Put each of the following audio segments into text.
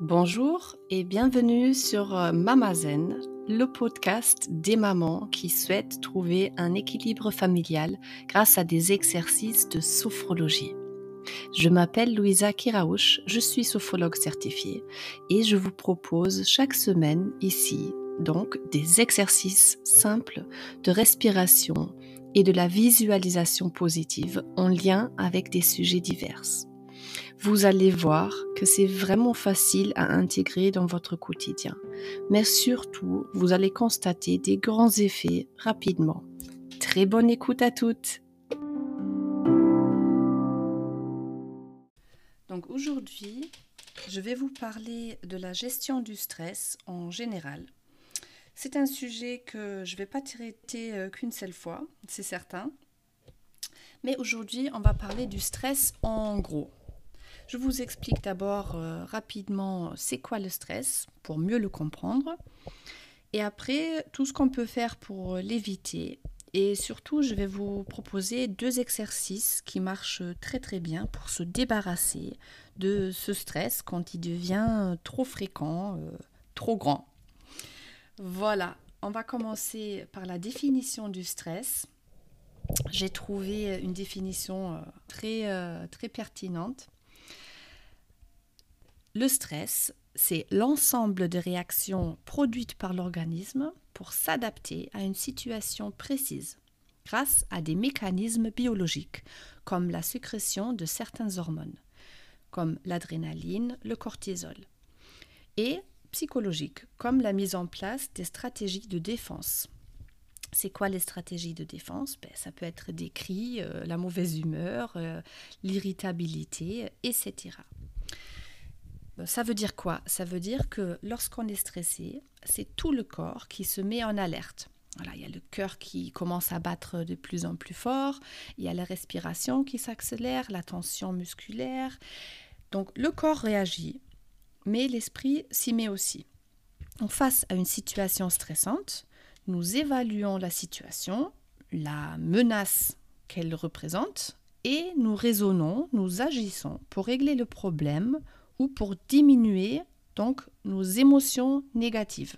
Bonjour et bienvenue sur euh, Mamazen, le podcast des mamans qui souhaitent trouver un équilibre familial grâce à des exercices de sophrologie. Je m'appelle Louisa Kiraouch, je suis sophrologue certifiée et je vous propose chaque semaine ici donc des exercices simples de respiration et de la visualisation positive en lien avec des sujets divers. Vous allez voir que c'est vraiment facile à intégrer dans votre quotidien, mais surtout, vous allez constater des grands effets rapidement. Très bonne écoute à toutes. Donc aujourd'hui, je vais vous parler de la gestion du stress en général. C'est un sujet que je ne vais pas traiter euh, qu'une seule fois, c'est certain. Mais aujourd'hui, on va parler du stress en gros. Je vous explique d'abord euh, rapidement c'est quoi le stress pour mieux le comprendre. Et après, tout ce qu'on peut faire pour l'éviter. Et surtout, je vais vous proposer deux exercices qui marchent très très bien pour se débarrasser de ce stress quand il devient trop fréquent, euh, trop grand. Voilà, on va commencer par la définition du stress. J'ai trouvé une définition euh, très, très pertinente. Le stress, c'est l'ensemble de réactions produites par l'organisme pour s'adapter à une situation précise grâce à des mécanismes biologiques comme la sécrétion de certaines hormones, comme l'adrénaline, le cortisol, et psychologiques comme la mise en place des stratégies de défense. C'est quoi les stratégies de défense? Ben, Ça peut être des cris, euh, la mauvaise humeur, euh, l'irritabilité, etc. Ça veut dire quoi? Ça veut dire que lorsqu'on est stressé, c'est tout le corps qui se met en alerte. Voilà, il y a le cœur qui commence à battre de plus en plus fort, il y a la respiration qui s'accélère, la tension musculaire. Donc le corps réagit, mais l'esprit s'y met aussi. En face à une situation stressante, nous évaluons la situation, la menace qu'elle représente, et nous raisonnons, nous agissons pour régler le problème ou pour diminuer donc nos émotions négatives.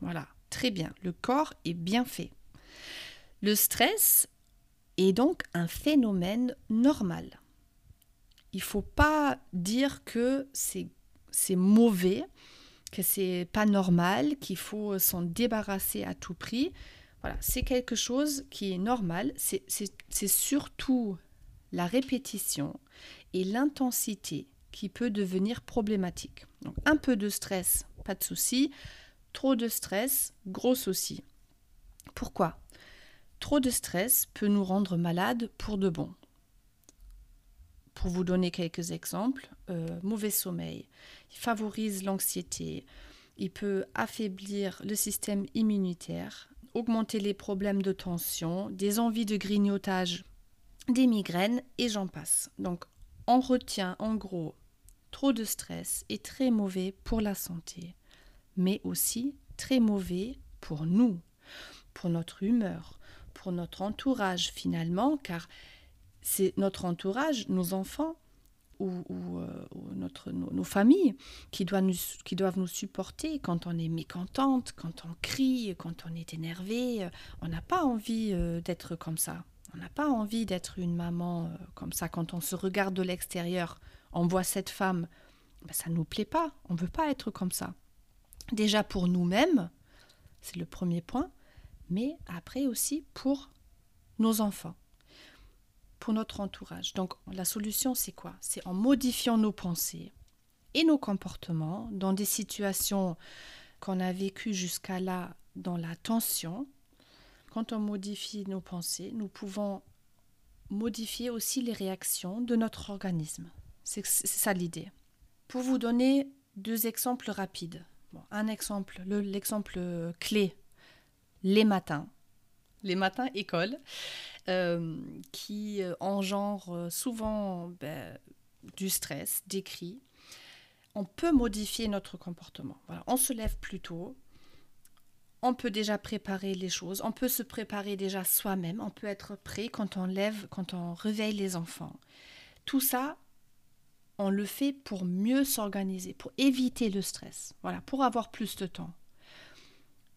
Voilà, très bien, le corps est bien fait. Le stress est donc un phénomène normal. Il ne faut pas dire que c'est mauvais, que c'est pas normal, qu'il faut s'en débarrasser à tout prix. Voilà, c'est quelque chose qui est normal. C'est surtout la répétition et l'intensité qui peut devenir problématique. Un peu de stress, pas de souci. Trop de stress, gros souci. Pourquoi? Trop de stress peut nous rendre malades pour de bon. Pour vous donner quelques exemples, euh, mauvais sommeil, il favorise l'anxiété, il peut affaiblir le système immunitaire, augmenter les problèmes de tension, des envies de grignotage, des migraines et j'en passe. Donc on retient en gros Trop de stress est très mauvais pour la santé, mais aussi très mauvais pour nous, pour notre humeur, pour notre entourage finalement, car c'est notre entourage, nos enfants ou, euh, notre, nos, familles qui doivent, nous, supporter quand on est mécontente, quand on crie, quand on est énervé. On n'a pas envie euh, d'être comme ça. On n'a pas envie d'être une maman euh, comme ça quand on se regarde de l'extérieur on voit cette femme, ben, ça ne nous plaît pas, on ne veut pas être comme ça. Déjà pour nous-mêmes, c'est le premier point, mais après aussi pour nos enfants, pour notre entourage. Donc la solution, c'est quoi? C'est en modifiant nos pensées et nos comportements dans des situations qu'on a vécues jusqu'à là dans la tension. Quand on modifie nos pensées, nous pouvons modifier aussi les réactions de notre organisme. C'est ça l'idée. Pour vous donner deux exemples rapides. un exemple, l'exemple clé, les matins. Les matins école, euh, qui euh, engendrent souvent ben, du stress, des cris. On peut modifier notre comportement. on se lève plus tôt, on peut déjà préparer les choses, on peut se préparer déjà soi-même, on peut être prêt quand on lève, quand on réveille les enfants. Tout ça, on le fait pour mieux s'organiser, pour éviter le stress, voilà, pour avoir plus de temps.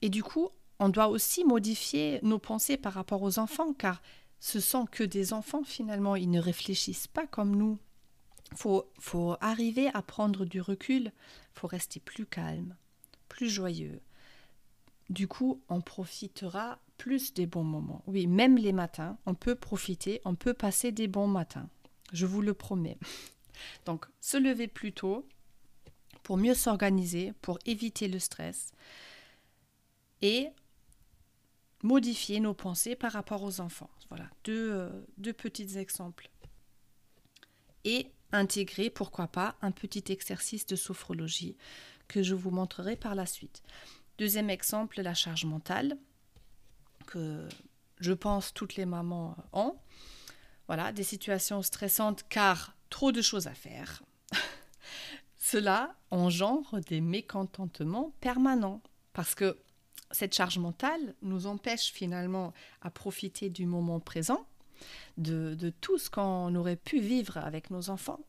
Et du coup, on doit aussi modifier nos pensées par rapport aux enfants, car ce sont que des enfants finalement, ils ne réfléchissent pas comme nous. Il faut, faut arriver à prendre du recul, faut rester plus calme, plus joyeux. Du coup, on profitera plus des bons moments. Oui, même les matins, on peut profiter, on peut passer des bons matins. Je vous le promets. Donc, se lever plus tôt pour mieux s'organiser, pour éviter le stress et modifier nos pensées par rapport aux enfants. Voilà, deux, euh, deux petits exemples. Et intégrer, pourquoi pas, un petit exercice de sophrologie que je vous montrerai par la suite. Deuxième exemple, la charge mentale, que je pense toutes les mamans ont. Voilà, des situations stressantes car trop de choses à faire. Cela engendre des mécontentements permanents parce que cette charge mentale nous empêche finalement à profiter du moment présent, de, de tout ce qu'on aurait pu vivre avec nos enfants.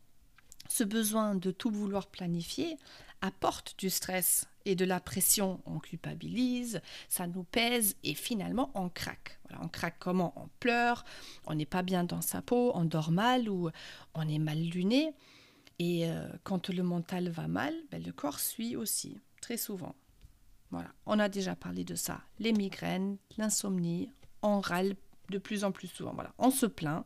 Ce besoin de tout vouloir planifier apporte du stress et de la pression. On culpabilise, ça nous pèse et finalement on craque. Voilà, on craque comment? On pleure, on n'est pas bien dans sa peau, on dort mal ou on est mal luné. Et euh, quand le mental va mal, ben, le corps suit aussi, très souvent. Voilà, on a déjà parlé de ça. Les migraines, l'insomnie, on râle de plus en plus souvent. Voilà, on se plaint,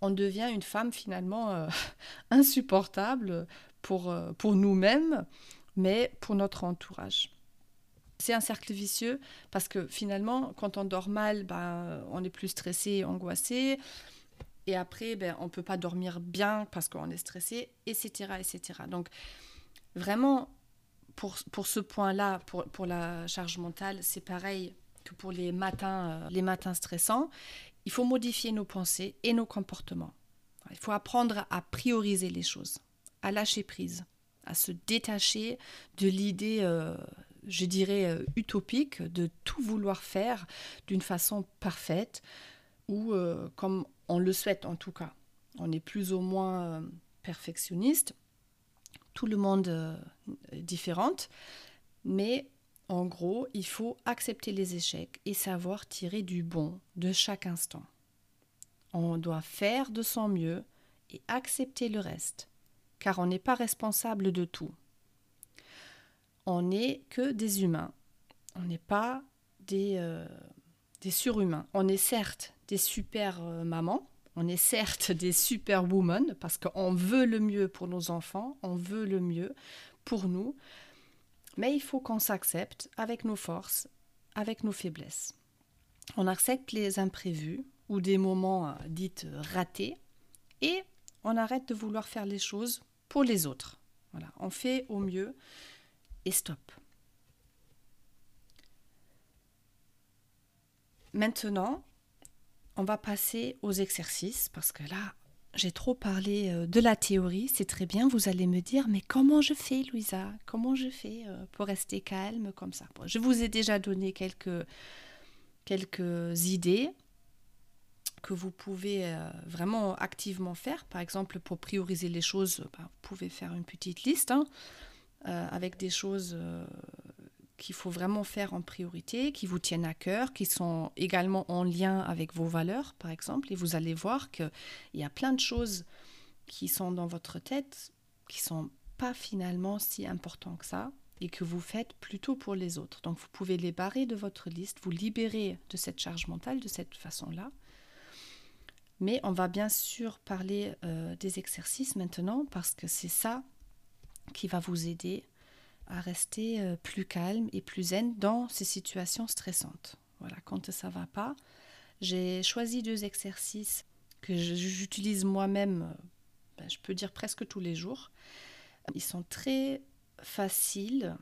on devient une femme finalement euh, insupportable pour, euh, pour nous-mêmes, mais pour notre entourage. C'est un cercle vicieux parce que finalement, quand on dort mal, ben, on est plus stressé, angoissé. Et après, ben, on ne peut pas dormir bien parce qu'on est stressé, etc. etc. Donc, vraiment, pour, pour ce point-là, pour, pour, la charge mentale, c'est pareil que pour les matins, euh, les matins stressants. Il faut modifier nos pensées et nos comportements. Il faut apprendre à prioriser les choses, à lâcher prise, à se détacher de l'idée, euh, je dirais, euh, utopique de tout vouloir faire d'une façon parfaite ou euh, comme on le souhaite en tout cas. On est plus ou moins perfectionniste, tout le monde est différent, mais en gros, il faut accepter les échecs et savoir tirer du bon de chaque instant. On doit faire de son mieux et accepter le reste, car on n'est pas responsable de tout. On n'est que des humains, on n'est pas des, euh, des surhumains. On est certes des super euh, mamans, on est certes des super women, parce qu'on veut le mieux pour nos enfants, on veut le mieux pour nous, mais il faut qu'on s'accepte avec nos forces, avec nos faiblesses. On accepte les imprévus ou des moments euh, dits ratés et arrête de vouloir faire les choses pour les autres. Voilà, on fait au mieux et stop. Maintenant, on va passer aux exercices parce que là, j'ai trop parlé euh, de la théorie, c'est très bien, vous allez me dire, mais comment je fais, Louisa? Comment je fais euh, pour rester calme comme ça? Je vous ai déjà donné quelques, quelques idées que vous pouvez euh, vraiment activement faire. Par exemple, pour prioriser les choses, bah, vous pouvez faire une petite liste hein, avec des choses qu'il faut vraiment faire en priorité, qui vous tiennent à cœur, qui sont également en lien avec vos valeurs, par exemple. Et vous allez voir qu'il y a plein de choses qui sont dans votre tête qui sont pas finalement si importantes que ça et que vous faites plutôt pour les autres. Donc vous pouvez les barrer de votre liste, vous libérer de cette charge mentale de cette façon-là. Mais on va bien sûr parler euh, des exercices maintenant parce que c'est ça qui va vous aider à rester euh, plus calme et plus zen dans ces situations stressantes. Voilà, quand ça va pas, j'ai choisi deux exercices que j'utilise moi-même, euh, ben, je peux dire presque tous les jours. Ils sont très faciles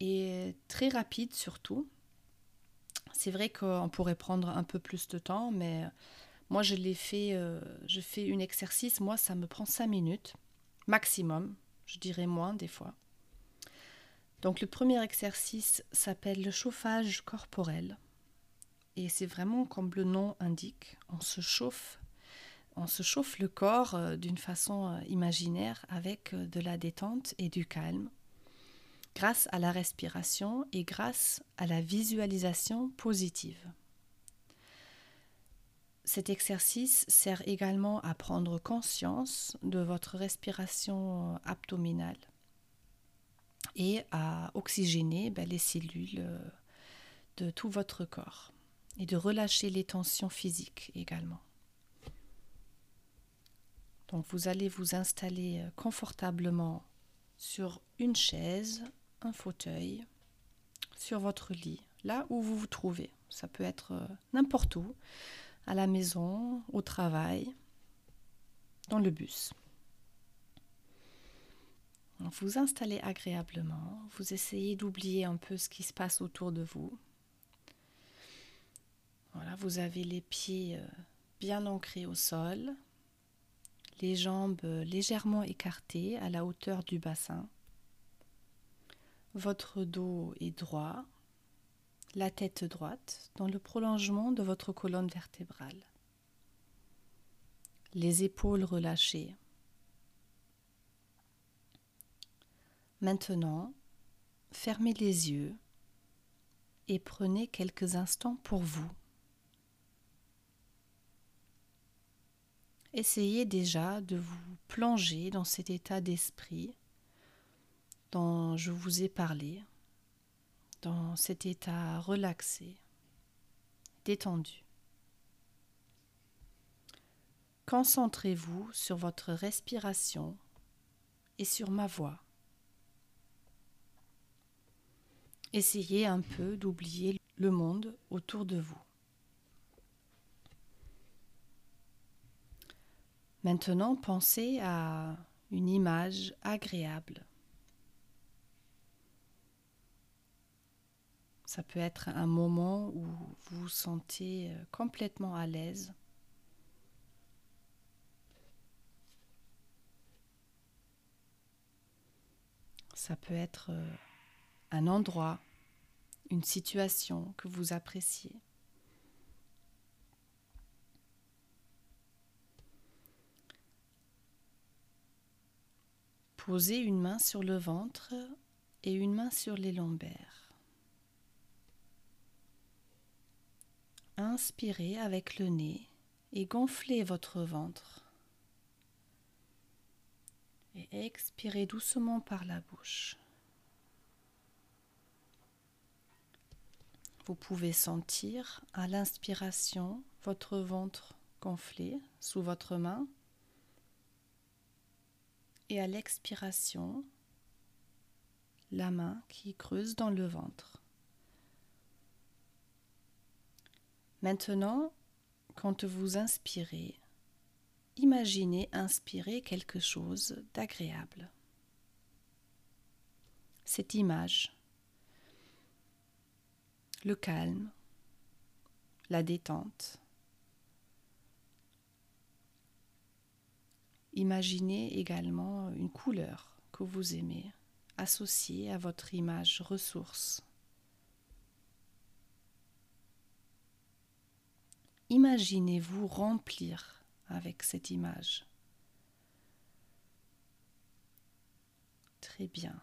et très rapides surtout. C'est vrai qu'on pourrait prendre un peu plus de temps, mais moi je l'ai fait, euh, je fais un exercice, moi ça me prend cinq minutes maximum, je dirais moins des fois. Donc le premier exercice s'appelle le chauffage corporel. Et c'est vraiment comme le nom indique, on se chauffe on se chauffe le corps euh, d'une façon euh, imaginaire avec de la détente et du calme, grâce à la respiration et grâce à la visualisation positive. Cet exercice sert également à prendre conscience de votre respiration abdominale et à oxygéner ben, les cellules de tout votre corps et de relâcher les tensions physiques également. Donc vous allez vous installer euh, confortablement sur une chaise, un fauteuil, sur votre lit, là où vous vous trouvez. Ça peut être euh, n'importe où, à la maison, au travail, dans le bus. Vous installez agréablement, vous essayez d'oublier un peu ce qui se passe autour de vous. Voilà, vous avez les pieds euh, bien ancrés au sol, les jambes légèrement écartées à la hauteur du bassin. Votre dos est droit, la tête droite dans le prolongement de votre colonne vertébrale. Les épaules relâchées. Maintenant, fermez les yeux et prenez quelques instants pour vous. essayez déjà de vous plonger dans cet état d'esprit dont je vous ai parlé, dans cet état relaxé, détendu. Concentrez-vous sur votre respiration et sur ma voix. Essayez un peu d'oublier le monde autour de vous. Maintenant, pensez à une image agréable. Ça peut être un moment où vous vous sentez euh, complètement à l'aise. Ça peut être euh, un endroit, une situation que vous appréciez. Posez une main sur le ventre et une main sur les lombaires. Inspirez avec le nez et gonflez votre ventre. Et expirez doucement par la bouche. Vous pouvez sentir à l'inspiration votre ventre gonflé sous votre main et à l'expiration, la main qui creuse dans le ventre. Maintenant, quand vous inspirez, imaginez inspirer quelque chose d'agréable. Cette image, le calme, la détente, Imaginez également une couleur que vous aimez, associée à votre image ressource. Imaginez-vous remplir avec cette image. Très bien.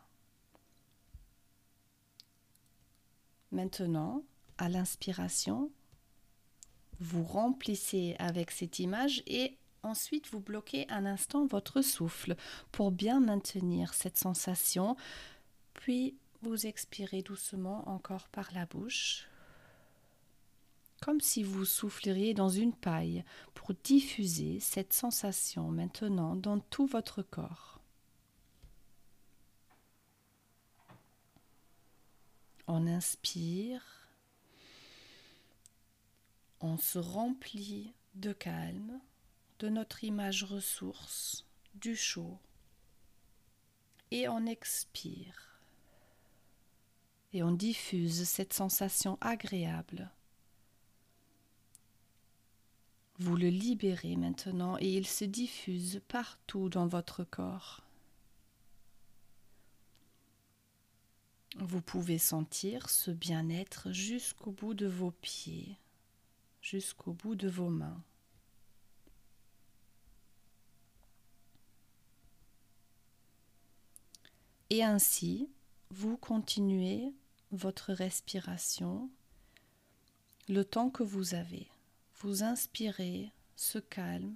Maintenant, à l'inspiration, vous remplissez avec cette image et Ensuite, vous bloquez un instant votre souffle pour bien maintenir cette sensation. Puis, vous expirez doucement encore par la bouche, comme si vous souffleriez dans une paille pour diffuser cette sensation maintenant dans tout votre corps. On inspire, on se remplit de calme de notre image ressource, du chaud, et on expire. Et on diffuse cette sensation agréable. Vous le libérez maintenant et il se diffuse partout dans votre corps. Vous pouvez sentir ce bien-être jusqu'au bout de vos pieds, jusqu'au bout de vos mains. Et ainsi, vous continuez votre respiration le temps que vous avez. Vous inspirez ce calme,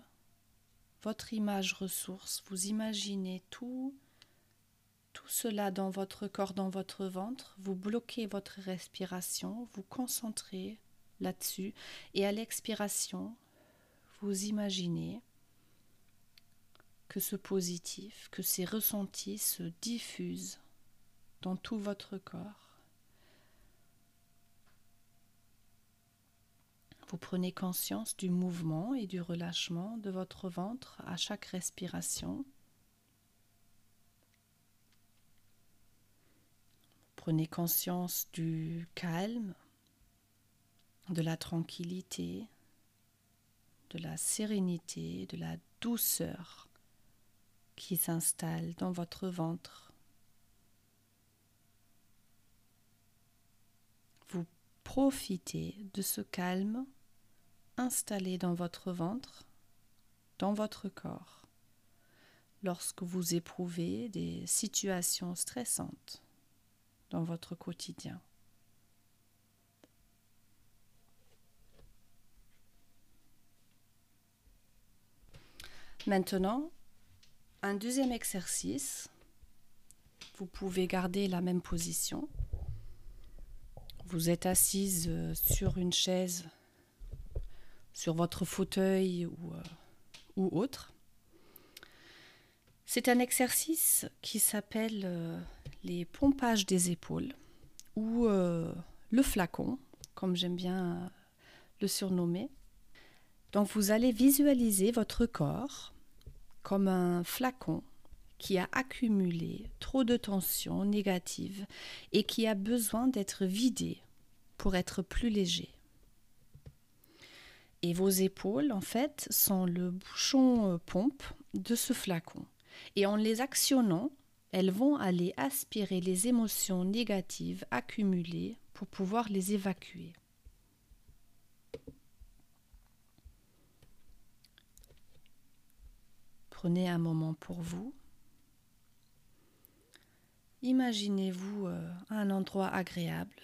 votre image ressource, vous imaginez tout, tout cela dans votre corps, dans votre ventre, vous bloquez votre respiration, vous concentrez là-dessus. Et à l'expiration, vous imaginez que ce positif, que ces ressentis se diffusent dans tout votre corps. Prenez conscience du mouvement et du relâchement de votre ventre à chaque respiration. Prenez conscience du calme, de la tranquillité, de la sérénité, de la douceur qui s'installe dans votre ventre. Vous profitez de ce calme installé dans votre ventre, dans votre corps, lorsque vous éprouvez des situations stressantes dans votre quotidien. Maintenant, un deuxième exercice. Vous pouvez garder la même position. Vous êtes assise euh, sur une chaise, sur votre fauteuil ou, euh, ou autre. C'est un exercice qui s'appelle euh, les pompages des épaules ou le flacon, comme j'aime bien le surnommer. Donc vous allez visualiser votre corps comme un flacon qui a accumulé trop de tensions négatives et qui a besoin d'être vidé pour être plus léger. Et vos épaules, en fait, sont le bouchon euh, pompe de ce flacon. Et en les actionnant, elles vont aller aspirer les émotions négatives accumulées pour pouvoir les évacuer. Prenez un moment pour vous. Imaginez-vous euh, un endroit agréable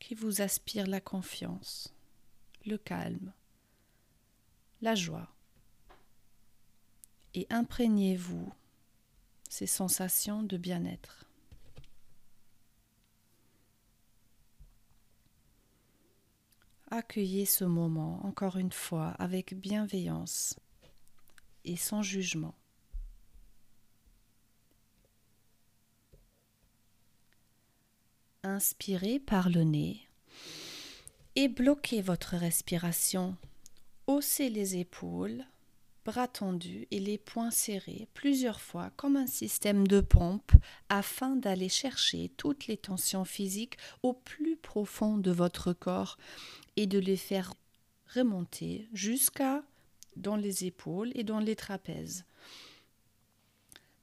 qui vous aspire la confiance, le calme, la joie. Et imprégnez-vous ces sensations de bien-être. Accueillez ce moment encore une fois avec bienveillance et sans jugement. Inspirez par le nez et bloquez votre respiration. Haussez les épaules, bras tendus et les poings serrés plusieurs fois comme un système de pompe afin d'aller chercher toutes les tensions physiques au plus profond de votre corps et de les faire remonter jusqu'à dans les épaules et dans les trapèzes.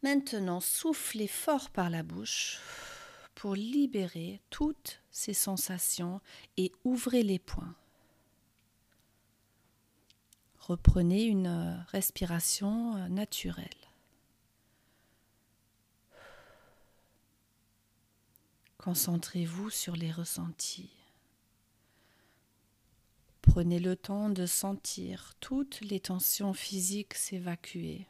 Maintenant, soufflez fort par la bouche pour libérer toutes ces sensations et ouvrez les poings. Reprenez une respiration naturelle. Concentrez-vous sur les ressentis. Prenez le temps de sentir toutes les tensions physiques s'évacuer.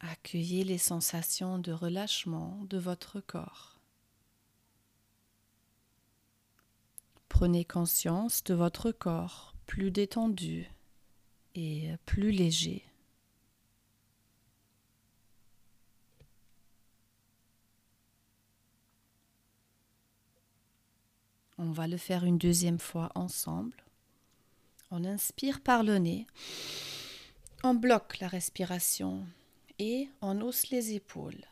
Accueillez les sensations de relâchement de votre corps. Prenez conscience de votre corps plus détendu et plus léger. On va le faire une deuxième fois ensemble. On inspire par le nez. On bloque la respiration et on hausse les épaules.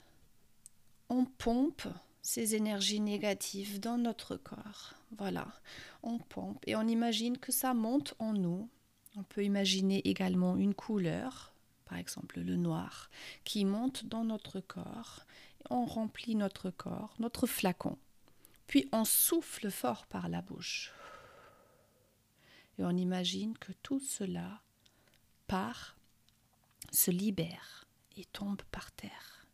On pompe ces énergies négatives dans notre corps. Voilà, on pompe et on imagine que ça monte en nous. On peut imaginer également une couleur, par exemple le noir, qui monte dans notre corps. On remplit notre corps, notre flacon. Puis on souffle fort par la bouche. Et on imagine que tout cela part, se libère et tombe par terre.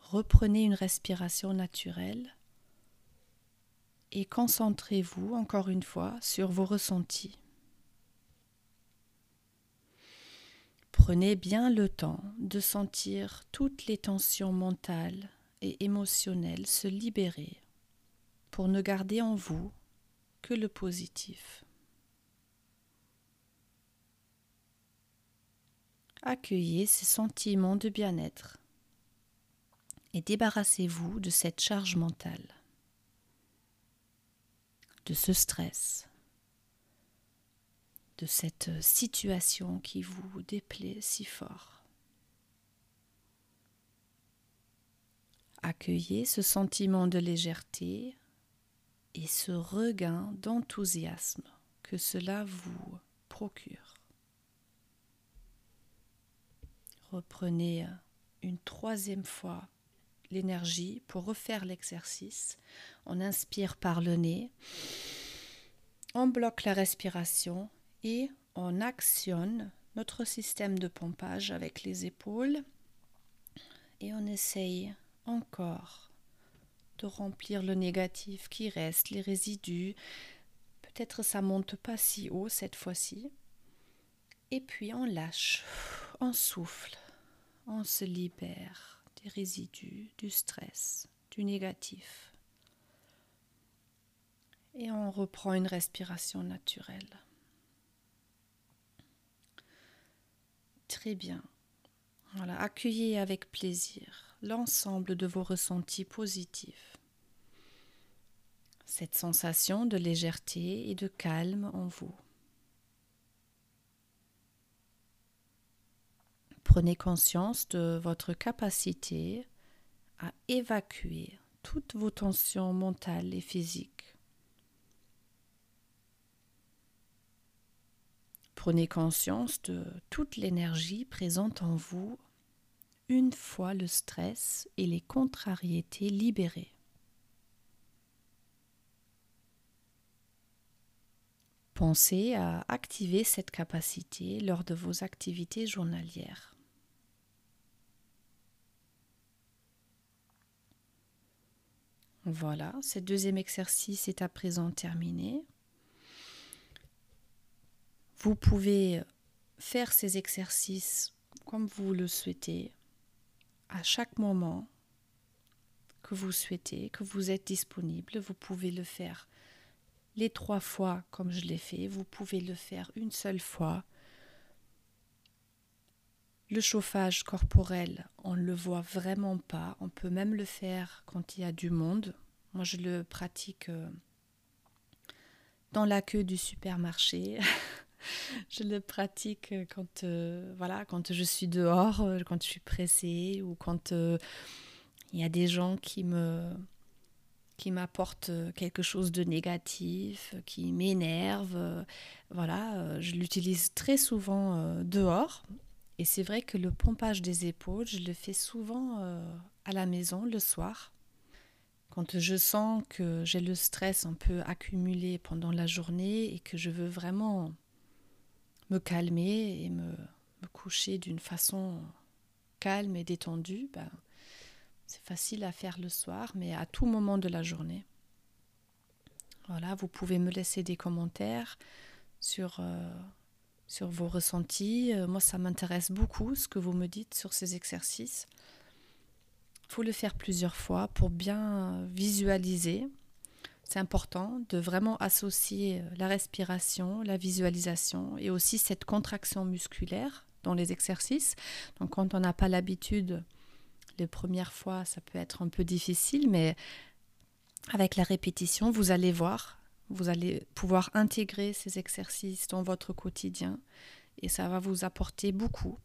Reprenez une respiration naturelle et concentrez-vous encore une fois sur vos ressentis. Prenez bien le temps de sentir toutes les tensions mentales et émotionnelles se libérer pour ne garder en vous que le positif. Accueillez ces sentiments de bien-être et débarrassez-vous de cette charge mentale, de ce stress, de cette situation qui vous déplaît si fort. Accueillez ce sentiment de légèreté et ce regain d'enthousiasme que cela vous procure. Reprenez une troisième fois l'énergie pour refaire l'exercice. On inspire par le nez, on bloque la respiration et on actionne notre système de pompage avec les épaules et on essaye encore de remplir le négatif qui reste, les résidus. Peut-être ça monte pas si haut cette fois-ci. Et puis on lâche, on souffle, on se libère des résidus, du stress, du négatif. Et on reprend une respiration naturelle. Très bien. Voilà, accueillez avec plaisir l'ensemble de vos ressentis positifs. Cette sensation de légèreté et de calme en vous. Prenez conscience de votre capacité à évacuer toutes vos tensions mentales et physiques. Prenez conscience de toute l'énergie présente en vous une fois le stress et les contrariétés libérés. Pensez à activer cette capacité lors de vos activités journalières. Voilà, ce deuxième exercice est à présent terminé. Vous pouvez faire ces exercices comme vous le souhaitez, à chaque moment que vous souhaitez, que vous êtes disponible. Vous pouvez le faire les trois fois comme je l'ai fait. Vous pouvez le faire une seule fois. Le chauffage corporel, on ne le voit vraiment pas. On peut même le faire quand il y a du monde. Moi, je le pratique euh, dans la queue du supermarché. je le pratique quand, euh, voilà, quand je suis dehors, euh, quand je suis pressée ou quand euh, il y a des gens qui me qui m'apportent quelque chose de négatif, qui m'énerve. voilà, je l'utilise très souvent dehors. Et c'est vrai que le pompage des épaules, je le fais souvent à la maison le soir. Quand je sens que j'ai le stress un peu accumulé pendant la journée et que je veux vraiment me calmer et me, coucher d'une façon calme et détendue, ben, c'est facile à faire le soir, mais à tout moment de la journée. Voilà, vous pouvez me laisser des commentaires sur, euh, sur vos ressentis. Euh, moi, ça m'intéresse beaucoup ce que vous me dites sur ces exercices. Il faut le faire plusieurs fois pour bien visualiser c'est important de vraiment associer euh, la respiration, la visualisation et aussi cette contraction musculaire dans les exercices. Donc quand on n'a pas l'habitude, les premières fois, ça peut être un peu difficile, mais avec la répétition, vous allez voir, vous allez pouvoir intégrer ces exercices dans votre quotidien et ça va vous apporter beaucoup,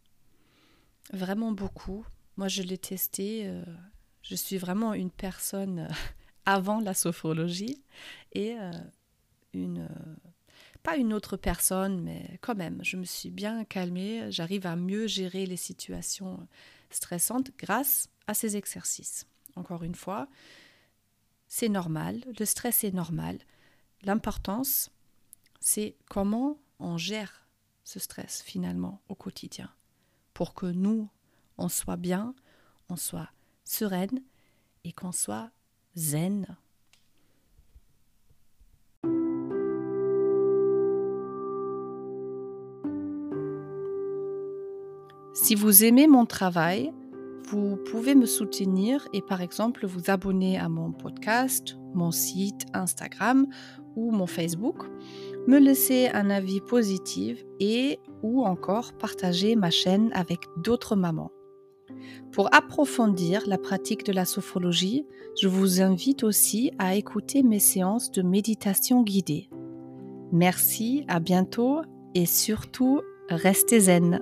vraiment beaucoup. Moi, je l'ai testé, euh, je suis vraiment une personne avant la sophrologie et euh, une euh, pas une autre personne, mais quand même, je me suis bien calmée, j'arrive à mieux gérer les situations stressantes grâce à ces exercices. Encore une fois, c'est normal, le stress est normal. L'importance, c'est comment on gère ce stress finalement au quotidien. pour que nous, on soit bien, on soit sereine et qu'on soit zen. Si vous aimez mon travail, vous pouvez me soutenir et par exemple vous abonner à mon podcast, mon site Instagram ou mon Facebook, me laisser un avis positif et ou encore partager ma chaîne avec d'autres mamans. Pour approfondir la pratique de la sophrologie, je vous invite aussi à écouter mes séances de méditation guidée. Merci, à bientôt et surtout, restez zen.